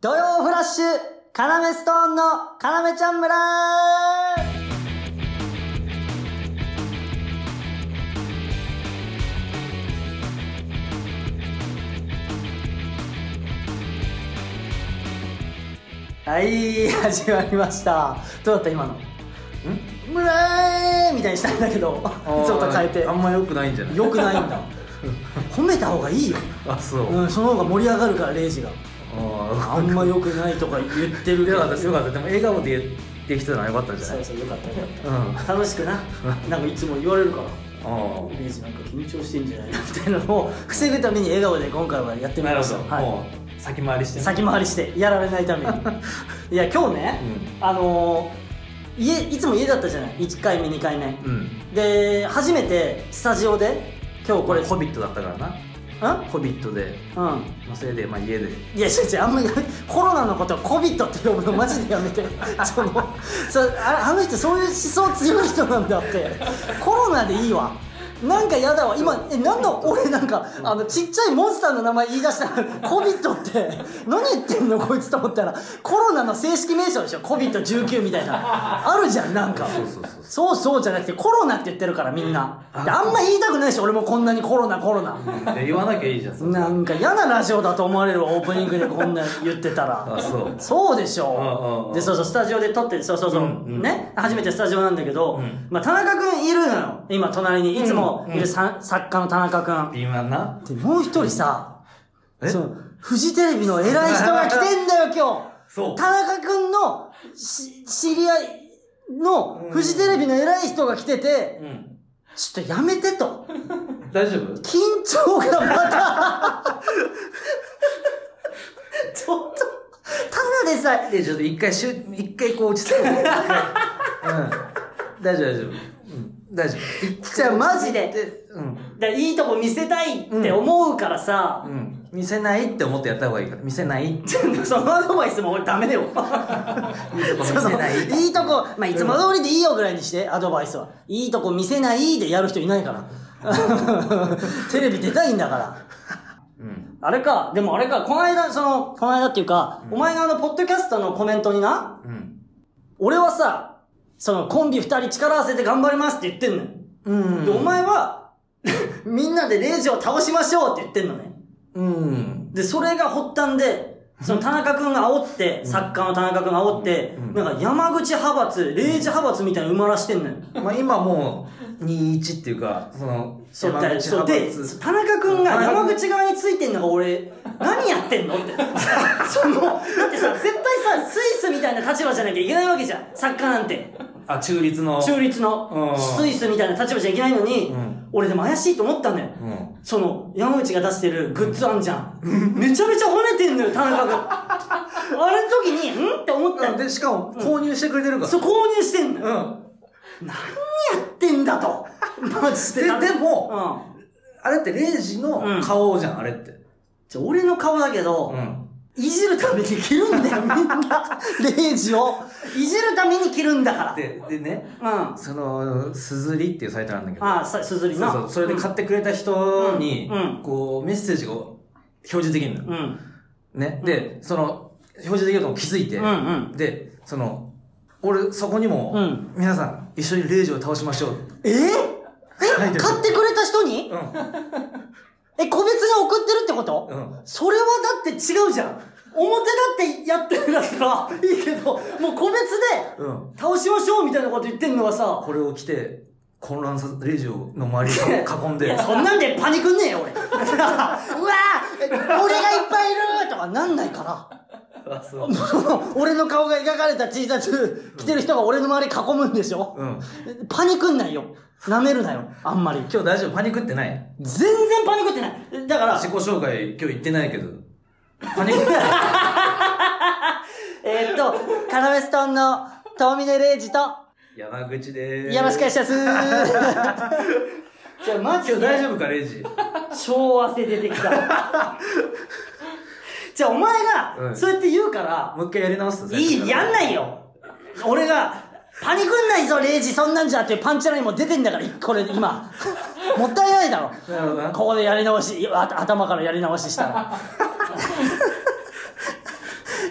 土曜フラッシュ、カナメストーンのカナメちゃん村はい、始まりました。どうだった今のん村ーみたいにしたんだけど、いつもと変えてあ。んま良くないんじゃないよくないんだ。褒めた方がいいよ。あそう、うん、その方が盛り上がるから、レイジが。ああんま良くないとか言ってるけど。よかったよかった。でも笑顔で言ってきてたのはよかったんじゃない？そうそうよかったようんかった。楽しくな。なんかいつも言われるから。あレイジなんか緊張してんじゃない？のみたいなのを防ぐために笑顔で今回はやってみあなるほど、ましたはい。もう先回りしてね。先回りしてやられないために。いや今日ね、あのー家いつも家だったじゃない？1回目2回目。うん。で初めてスタジオで今日これホビットだったからなうん？ホビットで。うん。のせいで、まあ、家で。いや違う違う。あんまり コロナのことをコビットって呼ぶのマジでやめて。そのそああの人そういう思想強い人なんだって。コロナでいいわなんかやだわ。今えなんだ？俺なんかあのちっちゃいモンスターの名前言い出した。ら コビットって。何言ってんの？こいつと思ったら。コロナの正式名称でしょ？コビット19みたいな。あるじゃんなんか。そうそうそうそう。そうじゃなくてコロナって言ってるからみんな。であんま言いたくないし俺もこんなにコロナコロナ。で言わなきゃいいじゃんなんか嫌なラジオだと思われるわオープニングでこんな言ってたら。あそう。そうでしょ？でそうそうスタジオで撮ってそうそうそう、うんうんね？初めてスタジオなんだけど、うん。まあ、田中君いるのよ。今隣に。いつもいうんるさ、作家の田中君。ピーマンな。でもう一人さえ？そうフジテレビの偉い人が来てんだよ今そう。日田中君のし知り合いのうん。フジテレビの偉い人が来てて、うん。ちょっとやめてと。大丈夫？緊張がまた。ちょっとただでさえ。でちょっと一回しゅ一回こう落ち着くう。ん。大丈夫大丈夫。うん大丈夫。じゃあマジで。でうん。だいいとこ見せたいって思うからさ、うん。見せないって思ってやった方がいいから。見せない。っ てそのアドバイスも俺ダメだよ。いいとこ見せない。いいとこ、まあ、いつも通りでいいよぐらいにして、アドバイスは。いいとこ見せないでやる人いないから。テレビ出たいんだから。うん。あれか、でもあれか、この間、その、この間っていうか、お前があの、ポッドキャストのコメントにな、うん。俺はさ、その、コンビ二人力合わせて頑張りますって言ってんのよ。うん。で、お前は、みんなでレイジを倒しましょうって言ってんのね。うん。で、それが発端で、その田中くんが煽って、作家の田中くんが煽って、うん。なんか山口派閥、レイジ派閥みたいなの埋まらしてんのよ。まあ今もう21っていうかそのそうだ山口そうで田中君が山口側についてんのが俺何やってんのって。そのだってさ絶対さスイスみたいな立場じゃなきゃいけないわけじゃん。作家なんてあ中立の。中立のうん。スイスみたいな立場じゃいけないのに、うん。俺でも怪しいと思ったんだよ、うん。その山口が出してるグッズあんじゃん。めちゃめちゃ褒めてんのよ田中君 あれの時にん？って思ったでしかも購入してくれてるから。そう購入してんのよ、うん。何やってんだと。マジで。ででもうん。あれってレイジの顔じゃんあれって。じゃ俺の顔だけど、うんいじるために着るんだよ、みんな。レイジを。いじるために着るんだから。ででねうん。あそのすずりっていうサイトなんだけどあ、さ、すずりな。そうそうそれで買ってくれた人にうんうんこうメッセージが表示できるのようん。ね。で、その、表示できるのを気づいて、うんうんで、その、俺、そこにも、うん皆さん、一緒にレイジを倒しましょう。え？え買ってくれた人に？うえ、個別に送ってるってこと？ん。うん。それはだって違うじゃん。表だってやってるんだったらいいけど、もう個別でうん。倒しましょうみたいなこと言ってんのはさ、これを着て、混乱させ、レイジの周りを囲んでいや、、そんなんでパニクんねえよ、俺。うわぁ俺がいっぱいいるとかなんないから。あ、そう。俺の顔が描かれた T シャツ着てる人が俺の周り囲むんでしょ、うん。パニクんないよ。舐めるなよ。あんまり。今日大丈夫？パニックってない？全然パニクってない。だから、自己紹介、今日言ってないけど。パニックってない？えーっと、カラメストーンの遠峰礼二と、山口でーす。よろしくお願いします。じゃあ、マジで今日大丈夫か、レイジ。超汗出てきた。じゃあ、お前が、うんそうやって言うから、もう一回やり直すいい、やんないよ俺が、パニクんないぞ、レイジ、そんなんじゃっていうパンチラインも出てんだから、これ、今。もったいないだろ。なるほどな。ここでやり直し、あ頭からやり直ししたら。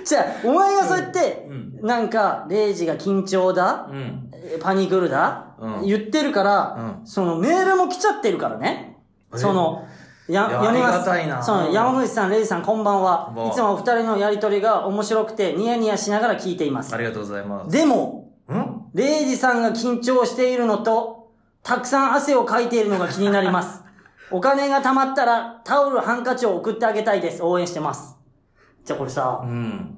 じゃあ、お前がそうやって、うんなんか、レイジが緊張だ、うん。えパニクルだ、うん言ってるから、うそのメールも来ちゃってるからね。えその、や、読みます。ありがたいなその、山口さん、レイジさん、こんばんはいつもお二人のやりとりが面白くて、ニヤニヤしながら聞いていますあ。りがとうございます。でも、ん？レイジさんが緊張しているのと、たくさん汗をかいているのが気になります。お金が貯まったら、タオル、ハンカチを送ってあげたいです。応援してます。じゃあこれさう、ん。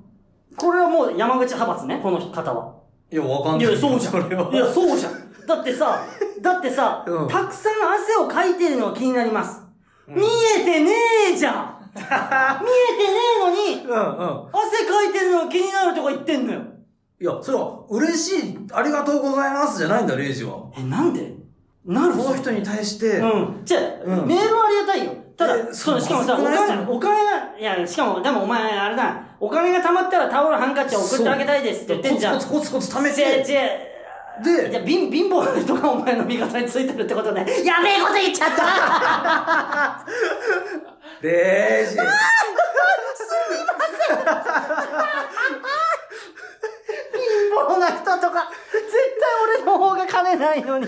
これはもう山口派閥ね、この方は。いや、わかんないい。や、そうじゃん。は。いや、そうじゃん。だってさ、だってさ、うんたくさん汗をかいてるのが気になります。見えてねえじゃん 見えてねえのに、うんうん。汗かいてるのが気になるとか言ってんのよ。いや、それは、嬉しい、ありがとうございますじゃないんだ、レイジは。え、なんで？なるこの人に対して、うん。じゃあ、うんメールはありがたいよ。ただ、えその、しかもさ、お金、お金が、いや、しかも、でもお前、あれだ、お金が貯まったらタオル、ハンカチを送ってあげたいですって言ってんじゃん。コツコツコツコツ貯めて、でじゃあ、貧、貧乏な人がお前の味方についてるってことね。やべえこと言っちゃった レイジ貧乏な人とか、絶対俺の方が金ないのに。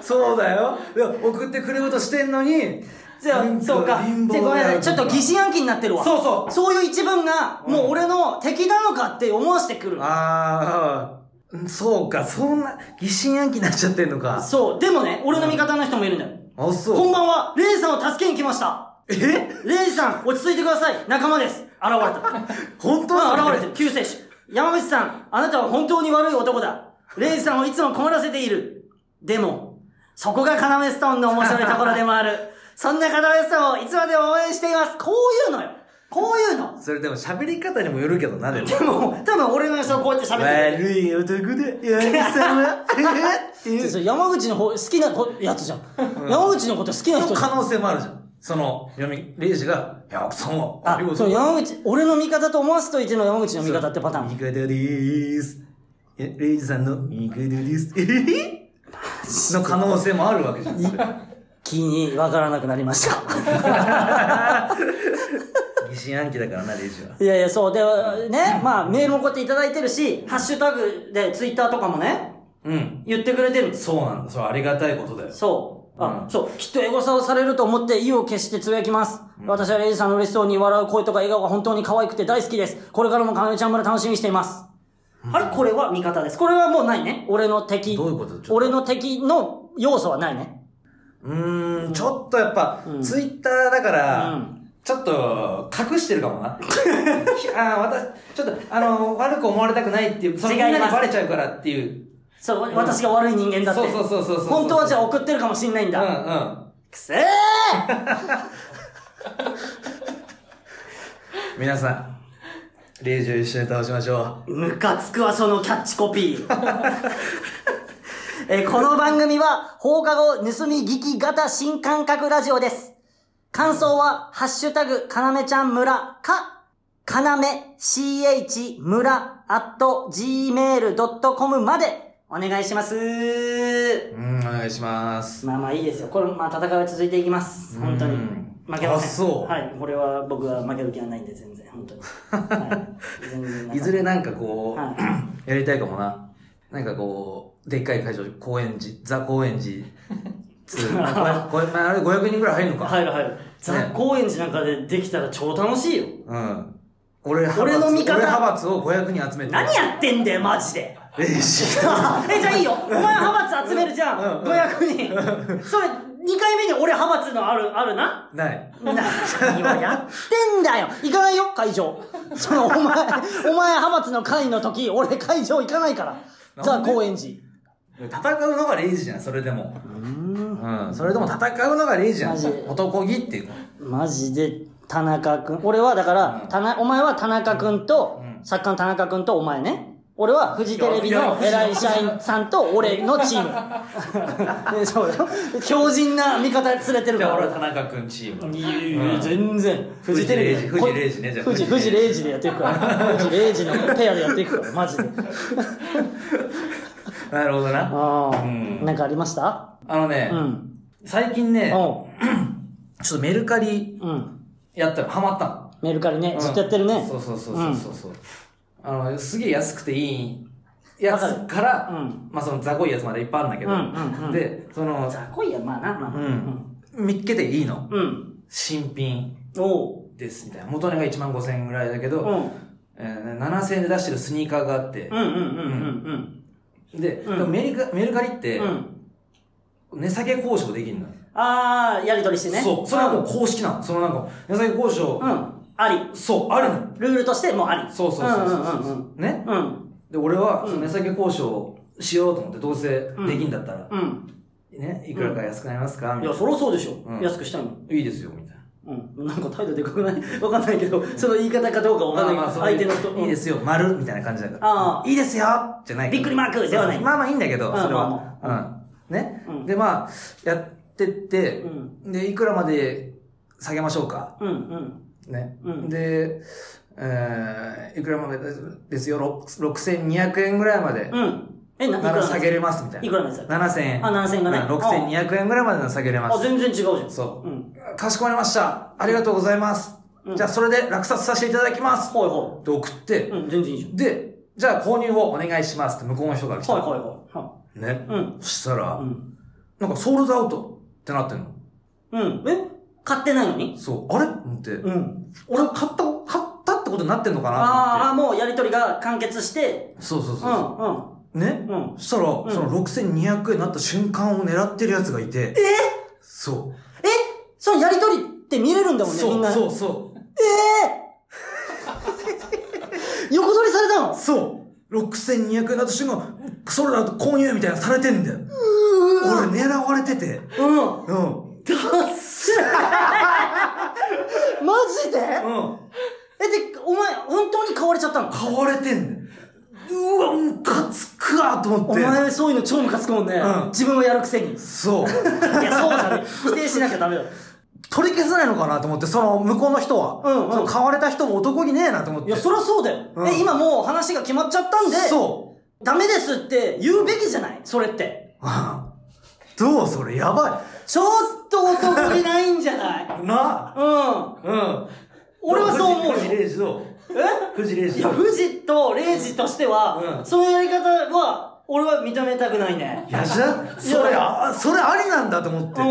そうだよ。いや、送ってくれようとしてんのに、じゃあそうか。ごめんなさい。ちょっと疑心暗鬼になってるわ。そうそうそういう一文が、もう俺の敵なのかって思わせてくる。ああ、うんそうか、そんな、疑心暗鬼になっちゃってんのか。そう。でもね、俺の味方の人もいるんだよ。あ、そう。こんばんは、レイさんを助けに来ました。え？レイさん、落ち着いてください。仲間です。現れた。本当うん、現れてる。救世主。山口さん、あなたは本当に悪い男だ。レイさんをいつも困らせている。でも、そこがカナメストーンの面白いところでもある。そんなカナメストーンをいつまでも応援しています。こういうのよ。こういうの。それでも喋り方にもよるけどな、でも。でも、多分俺の予想こうやって喋ってる。悪い男だ、山口さんは。っていうそれ山口の方、好きなこやつじゃん。山口のこと好きな人じゃん可能性もあるじゃん。その、読み、レイジが、山口さんは、あそう、山口、俺の味方と思わせといての山口の味方ってパターン。味方でーす。え、レイジさんの味方です。え？へへの可能性もあるわけじゃん。気にわからなくなりました。疑心暗鬼だからな、レイジは。いやいや、そう。で、ね、まあ、メールもこうやっていただいてるし、ハッシュタグで、ツイッターとかもね、うん。言ってくれてる。そうなんだ。それありがたいことだよ。そう。あ、うんそう。きっとエゴサをされると思って意を決してつぶやきます。私はレイジさんの嬉しそうに笑う声とか笑顔が本当に可愛くて大好きです。これからもかなめちゃん村楽しみにしています。あれ？これは味方です。これはもうないね。俺の敵。どういうこと？ちょっと俺の敵の要素はないね。うーん、ちょっとやっぱ、うんツイッターだから、うんちょっと、隠してるかもな。あー私、ちょっと、あの、悪く思われたくないっていう、そのみんなにバレちゃうからっていう。そう、私が悪い人間だって。そうそうそうそうそう本当はじゃあ送ってるかもしんないんうんだ。うん。くせえ 皆さん、レイジを一緒に倒しましょムカつくわ、そのキャッチコピー。えーこの番組は、放課後盗み聞き型新感覚ラジオです。感想は、ハッシュタグ、かなめちゃん村か、かなめ ch 村 at gmail.com までお願いします。う。うん、お願いします。まあまあいいですよ。これ、まあ戦いは続いていきます。本当にうん。負けません。あそうはい。これは僕は負ける気はないんで、全然、本当に。はい。全然いずれなんかこう、はやりたいかもな。なんかこう、でっかい会場、高円寺、ザ高円寺、あ、これ、まあ、あれ500人ぐらい入るのか。入る入る。ザ・高円寺なんかでできたら超楽しいよ。うん。俺、俺の味方俺派閥を500人集めて。何やってんだよ、マジで。レイジ。え、じゃあいいよ。お前派閥集めるじゃん。うんうん500人。それ、2回目に俺派閥のある、あるな？ない。何をやってんだよ行かないよ、会場。その、お前、お前派閥の会の時、俺会場行かないから。ザ・なんで？高円寺。戦うのがレイジじゃん、それでも。うん。それでも戦うのがレイジじゃんマジ。男気っていうの。マジで、田中くん。俺はだから、うんお前は田中くんと、うん作家の田中くんとお前ね。俺はフジテレビの偉い社員さんと俺のチーム。で そうよ。強靭な味方連れてるじゃあ俺から。は田中君チーム。いやいやいやうん全然。フジテレビ。フジレイジフジレイジねじゃあフジ、フジレイジでやっていくから。フジレイジのペアでやっていくから、マジで。なるほどな。うんなんかありました？あのねう、ん。最近ね、ちょっとメルカリうん。やったらハマったの。メルカリね、ずっとやってるね。そうそうそうそうそうあのすげえ安くていいやつわから、うんまあその雑魚いやつまでいっぱいあるんだけど、うんうんうんでその雑魚いや、まあな、まあまあ。うん見っけていいの？うん。うん。新品おう。ですみたいな元値が1万5000円ぐらいだけど、うん。えー7000円で出してるスニーカーがあってうんうんうんうんで、うんでもメルカメルカリってうん。うん。値下げ交渉できるのよ、あー、やりとりしてね。そうそれはもう公式なのそのなんか値下げ交渉、うん。うん。あり。そうあるのルールとしてもあり。そうそうそうそうね？うん。で俺はその値下げ交渉しようと思ってどうせできんだったら、うん。ね？いくらか安くなりますか？みたいいや、な、そりゃそうでしょ。うん安くしたいの。いいですよみたいなうん。なんか態度でかくない？わかんないけど、その言い方かどうかわかんないけど、相手の人。いいですよ、丸？みたいな感じだから。ああいいですよじゃないびっくりマークではないまあまあいいんだけど、うんそれは。まあうん。ね、うんで、まあ、やってって、うん。で、いくらまで下げましょうか？うんうん。ね？うんで、えー、いくらまでです？よ、ろ6200円ぐらいまで、うん。え、な、いくならら下げれますみた？いな。いくらなんですか7000円。あ7000円がねうん6200円ぐらいまでの下げれまあ、す。全然違うじゃん。そううん。かしこまりました。ありがとうございます。うんじゃあ、それで落札させていただきます。はいはって送って、い。うん、全然いいじゃん。で、じゃあ購入をお願いしますって向こうの人から来たの。はいはいはい。はね。うんそしたら、い。うん。なんかソールドアウトってなってんの？うん。え？買ってないのに？そう。あれ？思って、うん。俺買った、買ったってことになってんのかなあーあ、ともうやりとりが完結して、思って。そうそうそううん、そうう。ね、ん、うん。そしたら、んその6200円になった瞬間を狙ってる奴がいて。え？そえ？そのやりとりって見れるんだう。もんね、そう、みんな。そう、そう。横取りされたの？そう。6200円になった瞬間、それだと購入みたいなのされてんだよ。俺狙われてて。うん。うん。マジで？うん。え、で、お前、本当に買われちゃったの？買われてんだよ。うわ、ムカつくわと思おって。前そういうの超ムカつくもんね。うん自分はやるくせに。いそう。や、そうじゃね。否定しなきゃダメだよ。取り消せないのかなと思って、その向こうの人は。うんうんその買われた人も男気ねえなと思って。いや、そりゃそうだよ。うんえ、今もう話が決まっちゃったんで、そダメですって言うべきじゃない？それって。う。どうそれ？やばちょっと男気ないんじゃない？い。なうん。うん。俺はそう思うよ藤井どうえ？藤井いや、富士とレイジとしては、うんそのやり方は、俺は認めたくないね。いや、じゃ、それ、あ、それありなんだと思って。う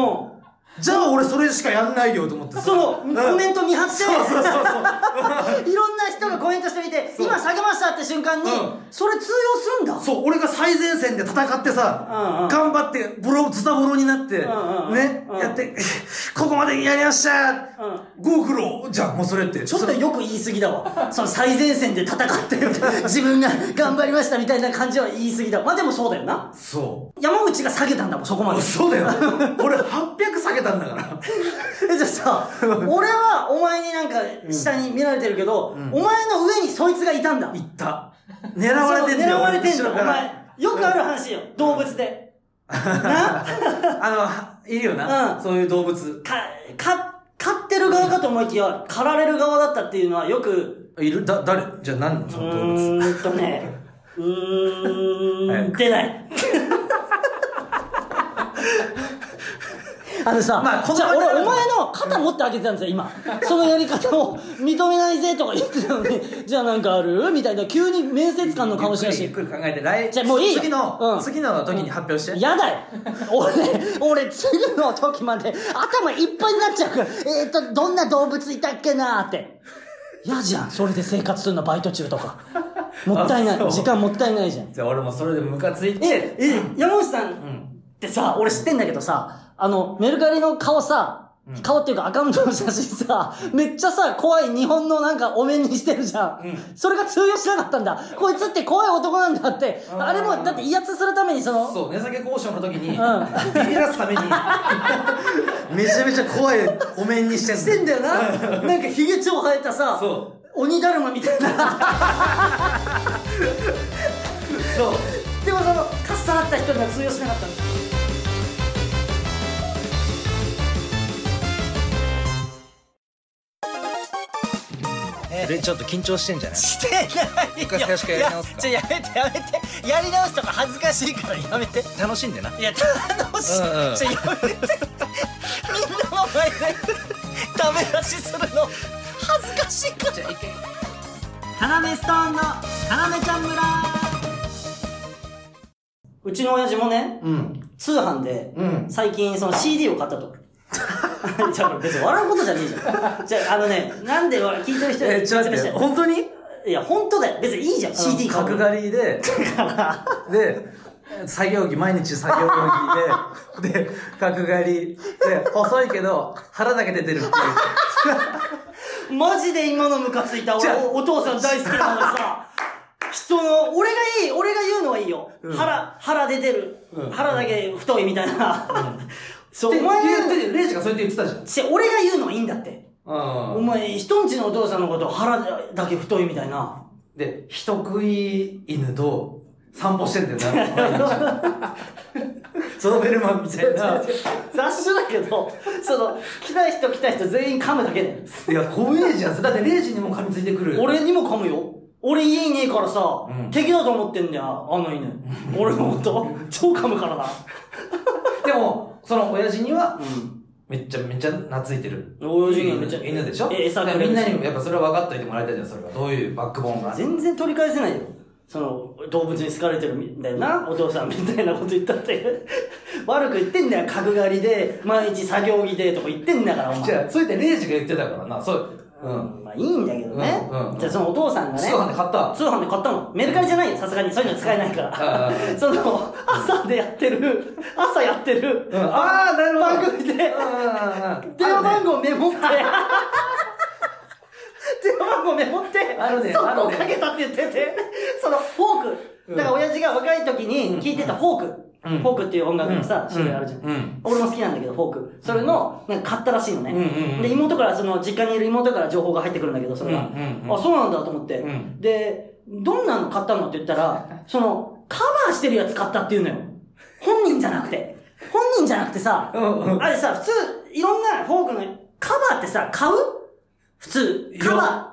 じゃあ俺それしかやんないよと思ってん。その、コメント見張って、そうそうそうそう。いろんな人がコメントしてみて、今下げましたって瞬間に、うんそれ通用すんだ。そう、俺が最前線で戦ってさ、うんうん頑張って、ボロ、ズタボロになって、んうんうんね、うんやって、ここまでやりましたうん。ご苦労じゃん、もうそれって。ちょっとよく言い過ぎだわ。その最前線で戦って、自分が頑張りましたみたいな感じは言い過ぎだわ。まあでもそうだよな。そ山内が下げたんだもん、そこまう。で。そうだよ。俺800下げたんだから。え、じゃあさ、俺はお前になんか下に見られてるけど、お前の上にそいつがいたんだ。行った。狙われてんだよ。狙われてんだ、お前。よくある話よ、動物で。な？あの、いるよな。うんそういう動物。か、か、飼ってる側かと思いきや、狩られる側だったっていうのはよく、いる？だ、誰？じゃあ何の？そうの動物。ーんとね、うーん、出ない。あのさ、まあこんじゃあ俺お前の肩持ってあげてたんですよ、今。そのやり方を認めないぜとか言ってたのに、じゃあなんかあるみたいな、急に面接官の顔しだしゆっく。りゆっくり考えて、来、じゃあもういいよ次の、うん次の時に発表して。やだよ俺、俺、次の時まで頭いっぱいになっちゃうから、えーと、どんな動物いたっけなーって。嫌じゃん、それで生活するの、バイト中とか。もったいない。時間もったいないじゃん。じゃあ俺もそれでムカついて、え、え、山本さんんってさ、俺知ってんだけどさ、あの、メルカリの顔さ、顔っていうかアカウントの写真さ、めっちゃさ、怖い日本のなんかお面にしてるじゃん。それが通用しなかったんだ。こいつって怖い男なんだって。うんあれも、だって威圧するためにその、そう、値下げ交渉の時に、んビビらすために、めちゃめちゃ怖いお面にしてんのしてんだよな。なんかヒゲ超生えたさ、そ鬼だるまみたいな。そう。でもその、かっさらった人には通用しなかったんだ。で、ちょっと緊張してんじゃない？してないよ。一回最初からやり直すかいやちょ、やめてやめて。やり直すとか恥ずかしいからやめて。楽しんでな。いや、楽しい。うんうんちょ、やめて。みんなの前で、ダメ出しするの、恥ずかしいかカナメストーンのカナメちゃん村うちの親父もね、うん。通販で、うん。最近その CD を買ったと。じゃあ別に笑うことじゃねえじゃん。じゃあ、あのね、なんで聞いてる人え、にちょっと待って、本当に？いや、本当だよ。別にいいじゃん、CD 買う角の。刈りで、で、作業着、毎日作業着で、で、角刈り、で、細いけど、腹だけ出てるっていう。マジで今のムカついた。俺、おお父さん大好きなのにさ、人の、俺がいい、俺が言うのはいいよ。うん腹、腹出てる。うん腹だけ太いみたいな。そう、でお前が言ってる、レイジがそうやって言ってたじゃん。せ俺が言うのはいいんだって。おうん。前、人んちのお父さんのこと腹だけ太いみたいな。で、人食い犬と散歩してんだよな、毎日。ゾーベルマンみたいな。雑種だけど、その、来た人来た人全員噛むだけで。いや、怖えじゃん。だってレイジにも噛みついてくる。俺にも噛むよ。俺家いねえからさ、うん敵だと思ってんだよ、あの犬。俺のこと、超噛むからな。でも、その親父には、うん。めっちゃめっちゃ懐いてる。親父にはめっちゃ犬でしょ？え餌みんなにもやっぱそれは分かっといてもらいたいじゃん、それが。どういうバックボーンが。全然取り返せないよ。その、動物に好かれてるんだよな、お父さんみたいなこと言ったって。悪く言ってんだよ、角刈りで、毎日作業着でとか言ってんだから、お前。じゃあ、そうやってレイジが言ってたからな。そう。うん。まあいいんだけどね。うんうんじゃあそのお父さんがね。通販で買った？通販で買ったの。メルカリじゃないよ、さすがに。そういうの使えないかあら。あ その、朝でやってる、朝やってる、うん。ああ、なるほど。番組で、電話番号メモって、電話番号メモって、あるね。速攻あるね。かけたって言ってて、そのフォーク、だから親父が若い時に聴いてたフォーク、うんフォークっていう音楽のさ、種類あるじゃん。うん。俺も好きなんだけど、フォーク。それの、なんか買ったらしいのね。うんうんうんで、妹から、その、実家にいる妹から情報が入ってくるんだけど、それが。うんうんうんあ、そうなんだと思って。うんで、どんなの買ったのって言ったら、その、カバーしてるやつ買ったって言うのよ。本人じゃなくて。本人じゃなくてさ、うんうんあれさ、普通、いろんなフォークのカバーってさ、買う？普通、カバー、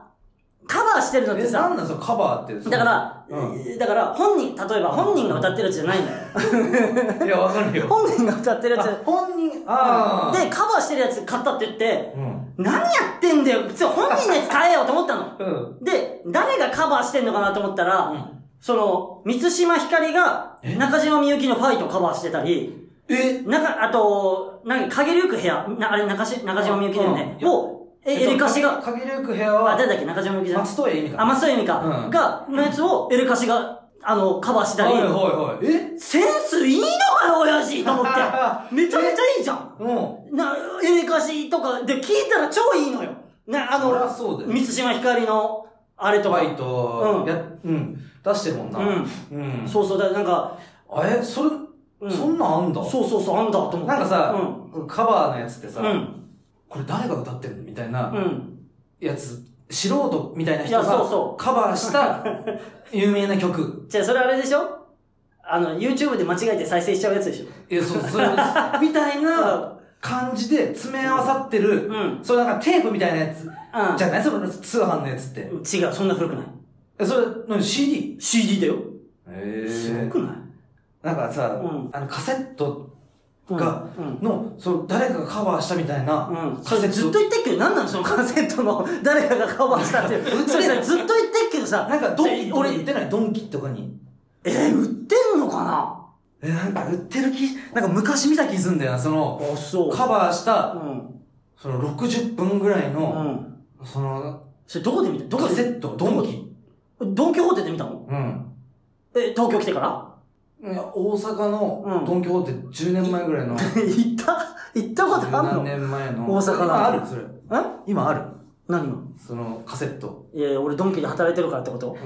カバーしてるのってえ、なんさ、なんそのカバーって。だから、うだから本人、例えば本人が歌ってるやつじゃないのよ。ん。いや、わかるよ。本人が歌ってるやつ。あ本人、ああ。で、カバーしてるやつ買ったって言って、うん。何やってんだよ普通本人のやつ買えよと思ったの。うん。で、誰がカバーしてんのかなと思ったら、うんその、三島ひかりがえ？中島みゆきのファイトをカバーしてたり、え？なんか、あと、何、影るく部屋、なあれ中し中島みゆきだよね。え、エレカシが、影るく部屋あ、は、誰だっけ？中島みゆきじゃん。松任谷由実か。あ、松任谷由実か。うんが、のやつをエレカシが、あの、カバーしたり、はいはいはい。え？センスいいのかよ、親父と思って。めちゃめちゃいいじゃん。うん。な、エレカシとかで聞いたら超いいのよ。な、あの。三島ひかりの、あれとか。ファイト、うんや、うん。出してるもんな。うん。うん。そうそう、だなんか、あれ？それ、うんそんなんあんだ？そうそうそう、あんだと思って。なんかさ、うカバーのやつってさ、ん。これ誰が歌ってんの？みたいな。やつ、素人みたいない人がカバーした 有名な曲。じゃあ、それあれでしょ？あの、YouTube で間違えて再生しちゃうやつでしょ？いや、そう、それ、みたいな 感じで詰め合わさってる、うんそうなんかテープみたいなやつ、うん。じゃない？その通販のやつって。違う、そんな古くない。え、それ、何 ?CD? CD だよ。へすごくない？なんかさ、うんあの、カセットうんが、うん。の、そう、誰かがカバーしたみたいな、カセットれずっと言ってっけど、なんなのそのカセットの 誰かがカバーしたっていう。それさ、ずっと言ってっけどさ、なんかドンキ俺に売ってない？ドンキとかに。えー、売ってんのかな？え、なんか売ってる気、なんか昔見た気すんだよな、その、あ、そう。カバーした、うん。その60分ぐらいうの、ん。その、それどこで見た？どこで？カセット、ドンキ。ドンキホーテで見たの？うん。え、東京来てから？いや、大阪うんのドンキホーテ10年前ぐらいの、行った？行ったことあん何の年前の。大阪なんて今ある？それ。え？今ある？何が？そのカセット。いやいや、俺ドンキで働いてるからってこと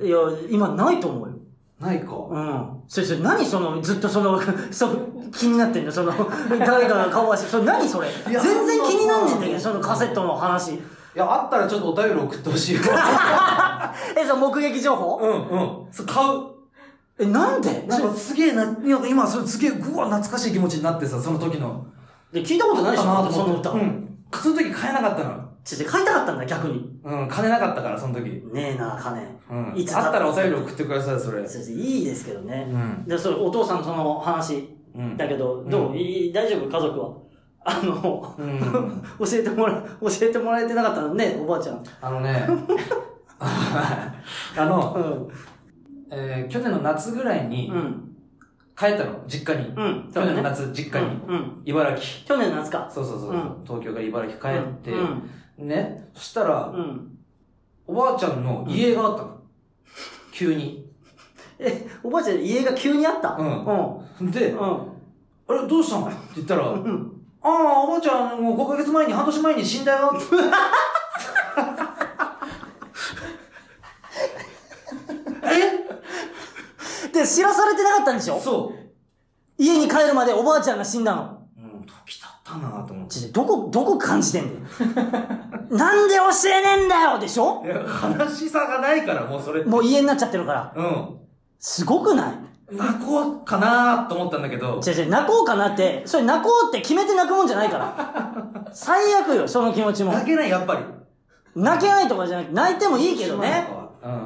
うん。いや、今ないと思うよ。ないか。うん。それ、それ何その、ずっとその、そ気になってんの？その、誰かが顔はし、それ何それ？全や然気になんねんだけど、そのカセットの話。いや、あったらちょっとお便り送ってほしい。え、その目撃情報？うんうん。そう、買う。え、なんで？なんかすげえな、なんか今それすげえ、うわ、懐かしい気持ちになってさ、その時の。で、聞いたことないでしょかなとその歌。うん。その時買えなかったの。ちょ、買いたかったんだ、逆に。うん、金なかったから、その時。ねえな、金。うん。いつあったらお便り送ってください、それ。いいですけどね。うん。で、それ、お父さんのその話うん。だけど、んどう？いい大丈夫？家族は？あの、うん。教えてもら、教えてもらえてなかったの？ね、おばあちゃん。あのね、あの、うん。えー去年の夏ぐらいにうん。帰ったの、実家に。うん。去年の夏、実家に。うん。うん。茨城。去年の夏か。そうそうそうそう、うん東京から茨城帰って、うん。ね、そしたら、うん。おばあちゃんの家があったの。急に。え、おばあちゃん家が急にあった？うんうん。で、うん。あれ、どうしたの？って言ったら、うん。ああ、おばあちゃん、もう5ヶ月前に、半年前に死んだよ。で、知らされてなかったんでしょ？そう。家に帰るまでおばあちゃんが死んだの。うん、時経ったなと思って。ちょどこ、どこ感じてんだよ。なんで教えねえんだよでしょ？いや、話さがないから、もうそれ。もう家になっちゃってるから。うん。すごくない？泣こうかなと思ったんだけど、違う違う、泣こうかなって、それ泣こうって決めて泣くもんじゃないから。最悪よ、その気持ちも。泣けない、やっぱり。泣けないとかじゃなくて、泣いてもいいけどね。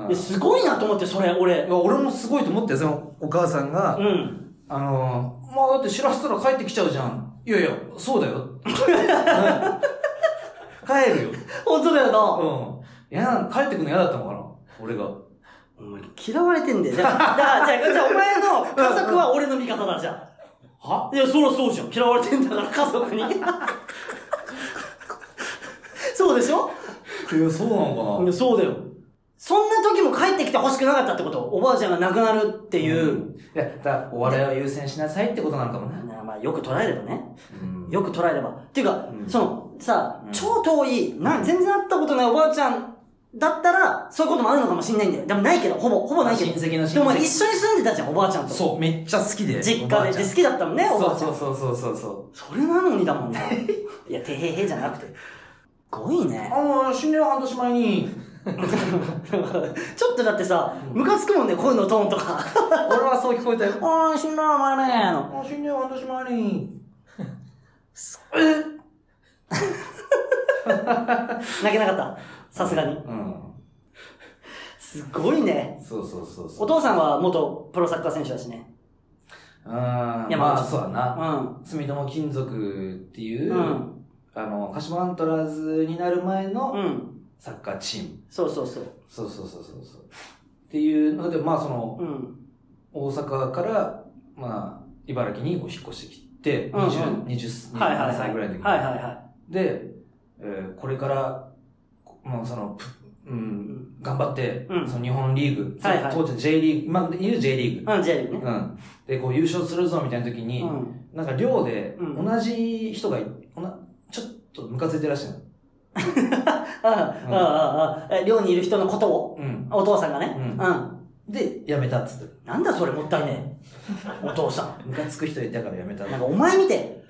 うん。すごいなと思って、それ、俺俺もすごいと思って、その、お母さんが、うん。あのー、まあだって知らせたら帰ってきちゃうじゃん。いやいや、そうだよ。うん帰るよ。本当だよな。うん。いや、帰ってくの嫌だったのかな俺が。お前嫌われてんだよ。だから、だからじゃあ、じゃあお前の家族は俺の味方だ、じゃあ。は？いや、そりゃそうじゃん。嫌われてんだから、家族に。そうでしょ？いや、そうなのいやそうだよ。そんな時も帰ってきて欲しくなかったってこと？おばあちゃんが亡くなるっていう。いや、だからお笑いを優先しなさいってことなのかもね。なまあ、よく捉えればね。うんよく捉えれば。っていうか、うんその、さ、うん超遠い、な、全然会ったことないおばあちゃんだったら、そういうこともあるのかもしんないんだよ。でもないけど、ほぼ、ほぼないけど。親戚の親戚でも一緒に住んでたじゃん、おばあちゃんと。そう、めっちゃ好きで。実家で。で好きだったもんね、おばあちゃん。そうそうそうそうそう。それなのにだもんな。いや、てへへじゃなくて。す ごいね。ああ、死んだよ、半年前に。ちょっとだってさ、ムカつくもんね、声のトーンとか。俺はそう聞こえたよ。あー、死んだお前ねの。ああ、死んだよ、半年前に。泣けなかった？さすがに。うん。すごいね。そうそうそうおそう。父さんは元プロサッカー選手だしね。うん。いやまあ、まあそうだうな。ん。住友金属っていう、うんあの、鹿島アントラーズになる前のうん。サッカーチーム。そうそうそう。そうそうそうそうそう。っていうので、まあその、うん。大阪から、まあ、茨城にお引っ越してきて、うんうん20、20、はいはいはい。27歳ぐらいの時に。はいはいはで、えーこれから、こもうその、ぷうん、頑張って、うんその日本リーグ、はいはい当時 J リーグ、今いる J リーグ、い。うん、J リーグね。うん。で、こう優勝するぞみたいな時に、うん。なんか寮でうん同じ人がい、おなちょっとムカついてらっしゃるああ、ああ、ああ、え寮にいる人のことを、うん。お父さんがね。うんうん。で、辞めたっつって。なんだそれもったいねえ。お父さムカつく人いたから辞めた。ん。なんかお前みてえ。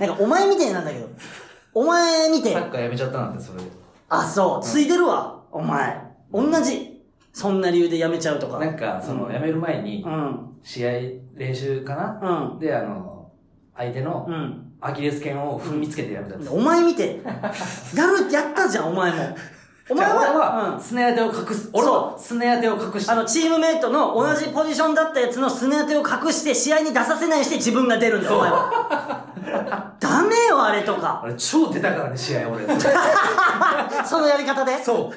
なんかお前みてえなんだけど。お前みてえ。サッカー辞めちゃったなんて、それで。あ、そう。ついてるわ。お前。同じ。そんな理由で辞めちゃうとか。なんか、その、うん辞める前にう、ん。試合、練習かな？うん。で、あの、相手のうん。アキレス腱を踏みつけて辞めたっつって。お前見て。やる、やったじゃん、お前も。お前は、は、うん。すね当てを隠す。俺は、すね当てを隠して。あの、チームメイトの同じポジションだったやつのすね当てを隠して、試合に出させないして自分が出るんだよ、お前は。ダメよ、あれとか。あれ、超出たからね、試合俺。そのやり方で？そう。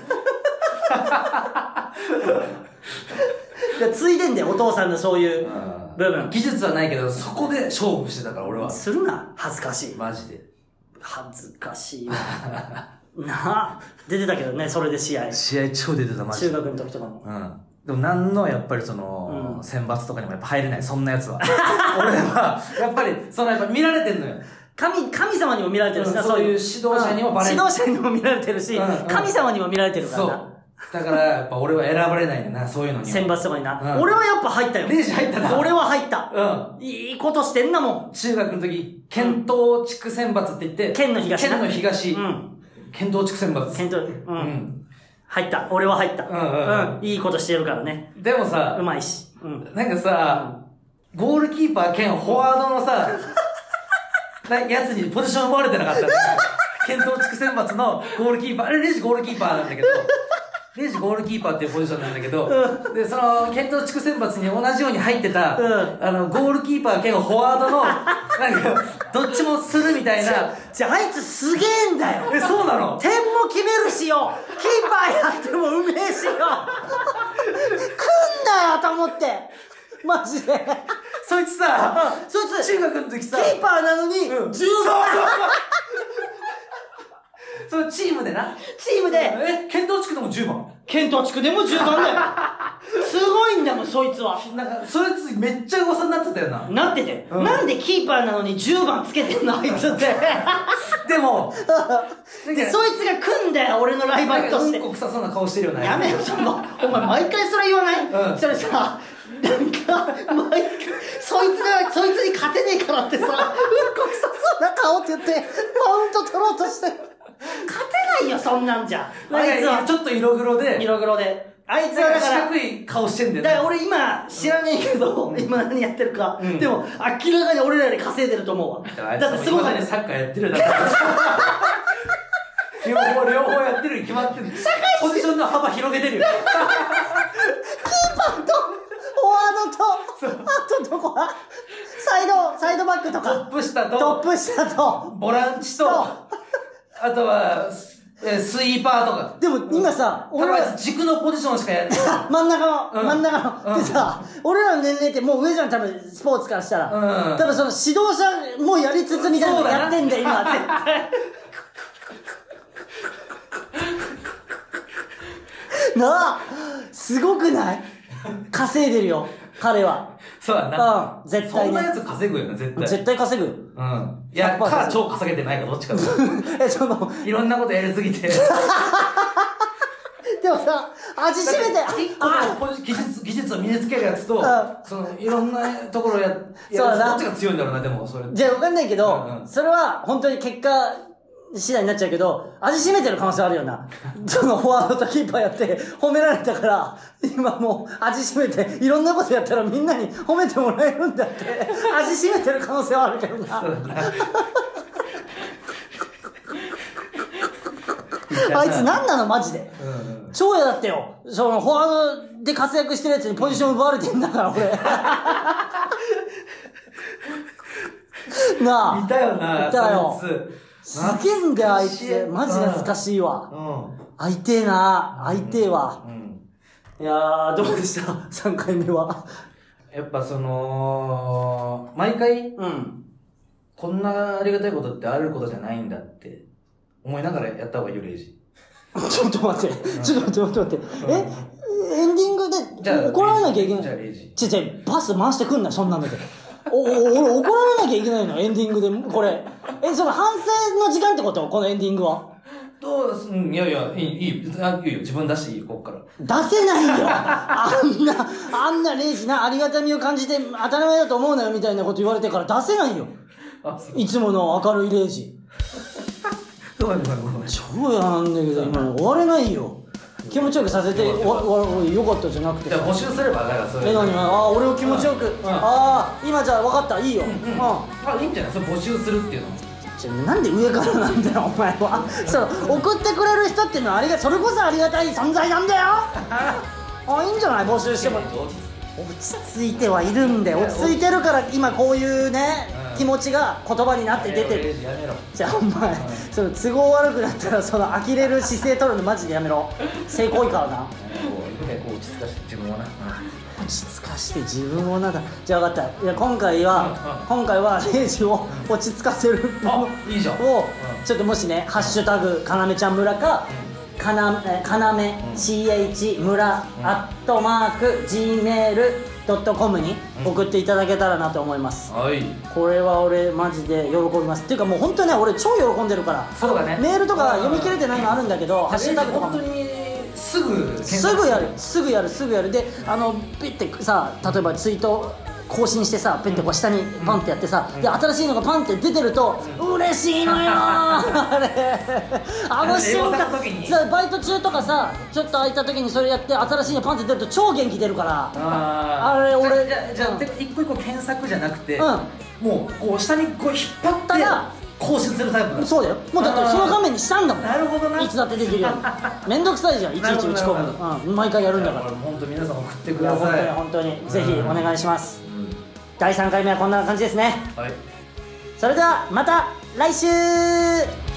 でついでんだよ、お父さんのそういう部分。技術はないけど、そこで勝負してたから、俺は。するな、恥ずかしい。マジで。恥ずかしいわ。なあ。出てたけどね、それで試合。試合超出てた、マジで。中学の時とかも。うん。でも、なんの、やっぱりその、うん選抜とかにもやっぱ入れない、そんなやつは。俺は、やっぱり、その、やっぱ見られてんのよ。神、神様にも見られてるしな、うんそういう指導者にもバレるうん指導者にも見られてるし、神様にも見られてるからな。。だから、やっぱ俺は選ばれないんだな、そういうのには。選抜とかにな。うん俺はやっぱ入ったよ。レイジ入ったな。俺は入った。うん。いいことしてんなもん。中学の時、県東地区選抜って言って、県の東な県の東、うん。県東地区選抜。ケント、う。うんん。入った。俺は入った。うんうんうんいいことしてるからね。でもさう、まいし。うん。なんかさ、ゴールキーパー兼フォワードのさ、なやつにポジション奪われてなかったね。県東地区選抜のゴールキーパー、あれレジゴールキーパーなんだけど、レイジゴールキーパーっていうポジションなんだけど、で、その、検討地区選抜に同じように入ってた、うん。あの、ゴールキーパー兼フォワードの、なんか、どっちもするみたいな、じゃああいつすげえんだよ。え、そうなの？点も決めるしよキーパーやってもうめえしよ来んだよと思って。マジで。そいつさ、そいつ中学の時さ、キーパーなのに10うん。番そのチームでな、チームで。え、検討地区でも10番。検討地区でも10番だよ。すごいんだもんそいつは。なんか、そいつめっちゃ噂になってたよな。なってて、うん。なんでキーパーなのに10番つけてんの あいつって。でも、でそいつが来んだよ俺のライバルとして。うんこ臭そうな顔してるよね。やめよそのお前毎回それ言わない、うん。それさなんか毎回そいつがそいつに勝てねえからってさうんこ臭そうな顔って言ってマウント取ろうとして勝てないよそんなんじゃ。あいつは。ちょっと色黒で、色黒で。あいつはだから四角い顔してんだよね。だから俺今知らねえけど、今何やってるか、うん。でも明らかに俺らより稼いでると思うわ。だってすごい今までサッカーやってるだろ。両方、両方やってるに決まってる。ポジションの幅広げてるよ。キーパーとフォワードとあとどこだ？サイドサイドバックとトッかプ下トッと、プ下と。ボランチと、あとは、えースイーパーとか。でも今さ、俺俺らは軸のポジションしかやんない。真ん中の、うん真ん中の、うんでさ、俺らの年齢ってもう上じゃん、多分スポーツからしたら。うん多分その指導者もやりつつみたいなのやってんだよ、今、絶対。なあ、すごくない？稼いでるよ、彼は。そうだな。うん絶対ねそんなやつ稼ぐよな、絶対。絶対稼ぐ。うん。いや、100%か、超稼げてないか、どっちかだ え、その、いろんなことやりすぎて。でもさ、味しめて、一個あの技術、技術を身につけるやつとうん、その、いろんなところや、やるそうだなどっちが強いんだろうな、でも、それ。じゃあわかんないけど、うんうんそれは本当に結果次第になっちゃうけど、味しめてる可能性あるよな。そのフォワードとキーパーやって褒められたから、今もう味しめて、いろんなことやったらみんなに褒めてもらえるんだって、味しめてる可能性はあるけどな。あいつ何なのマジで。うんうん超嫌だったよ。そのフォワードで活躍してるやつにポジション奪われてんだから、俺。なあ。いたよな、いたよ。すげえんだよ、あいつ。マジ懐かい。しいわ。うん。会いてえな会いてえわ。うん。いやー、どうでした ?3 回目は。やっぱその、毎回、うん。こんなありがたいことってあることじゃないんだって、思いながらやった方がいいよ、レイジ。ちょっと待って。ちょっと待って、待って、待って。え、エンディングで怒られなきゃいけない。じゃあレイジ。ちょちょ、バス回してくんな、そんなので。お、お、俺怒られなきゃいけないのエンディングで、これ。え、その反省の時間ってこと？このエンディングは。どうすうん、いやいや、いい、いい、あいいよ、自分出していいよ、こっから。出せないよあんな、あんなレイジな、ありがたみを感じて当たり前だと思うなよみたいなこと言われてから出せないよ。いつもの明るいレイジ。ごめんごめんごめん。超嫌なんだけど、今の終われないよ。気持ちよくさせて、わ、わ、よかったじゃなくてじゃあ募集すれば、だからそれ。え、なにああ、俺を気持ちよく。んああ、今じゃあ分かった、いいよ。うん。あ、いいんじゃない？それ募集するっていうの。なんで上からなんだよ、お前は。そう、送ってくれる人っていうのはありが、それこそありがたい存在なんだよ あ、いいんじゃない？募集しても。落ち着いてはいるんだよ。落ち着いてるから今こういうね、うん気持ちが言葉になって出てる。じゃあお前、その都合悪くなったらその呆れる姿勢取るのマジでやめろ。成功いからな。こう、落ち着かして、自分をな。落ち着かして自分をな。んだじゃあ分かった。いや今回は、うん。今回はレイジを落ち着かせる。あいいじゃん。を、うん。ちょっともしね「ハッシュタグかなめちゃん村」か「かなえかなめ CH 村」アットマーク Gmail.com に送っていただけたらなと思います。はい。これは俺マジで喜びます。っていうかもう本当ね俺超喜んでるから。そうだね。メールとか読み切れてないのあるんだけどハッシュタグとかも本当に、すぐすぐやる。すぐやるすぐやる。であのピッてさ例えばツイート更新してさペッてこう下にパンってやってさ、で新しいのがパンって出てると嬉しいのよ あれ。あの瞬間さバイト中とかさちょっと空いた時にそれやって新しいのパンって出ると超元気出るから。あれ俺じゃじゃあ、うん、一個一個検索じゃなくて、うん、もうこう下にこう引っ張ったら更新するタイプそうだよ。もうだってその画面にしたんだもん。なるほどな。いつだってできるよ。めんどくさいじゃんいちいち打ち込む、うん、毎回やるんだから。本当皆さん送ってください。本当に本当に、ぜひお願いします、第3回目はこんな感じですね、はい、それではまた来週。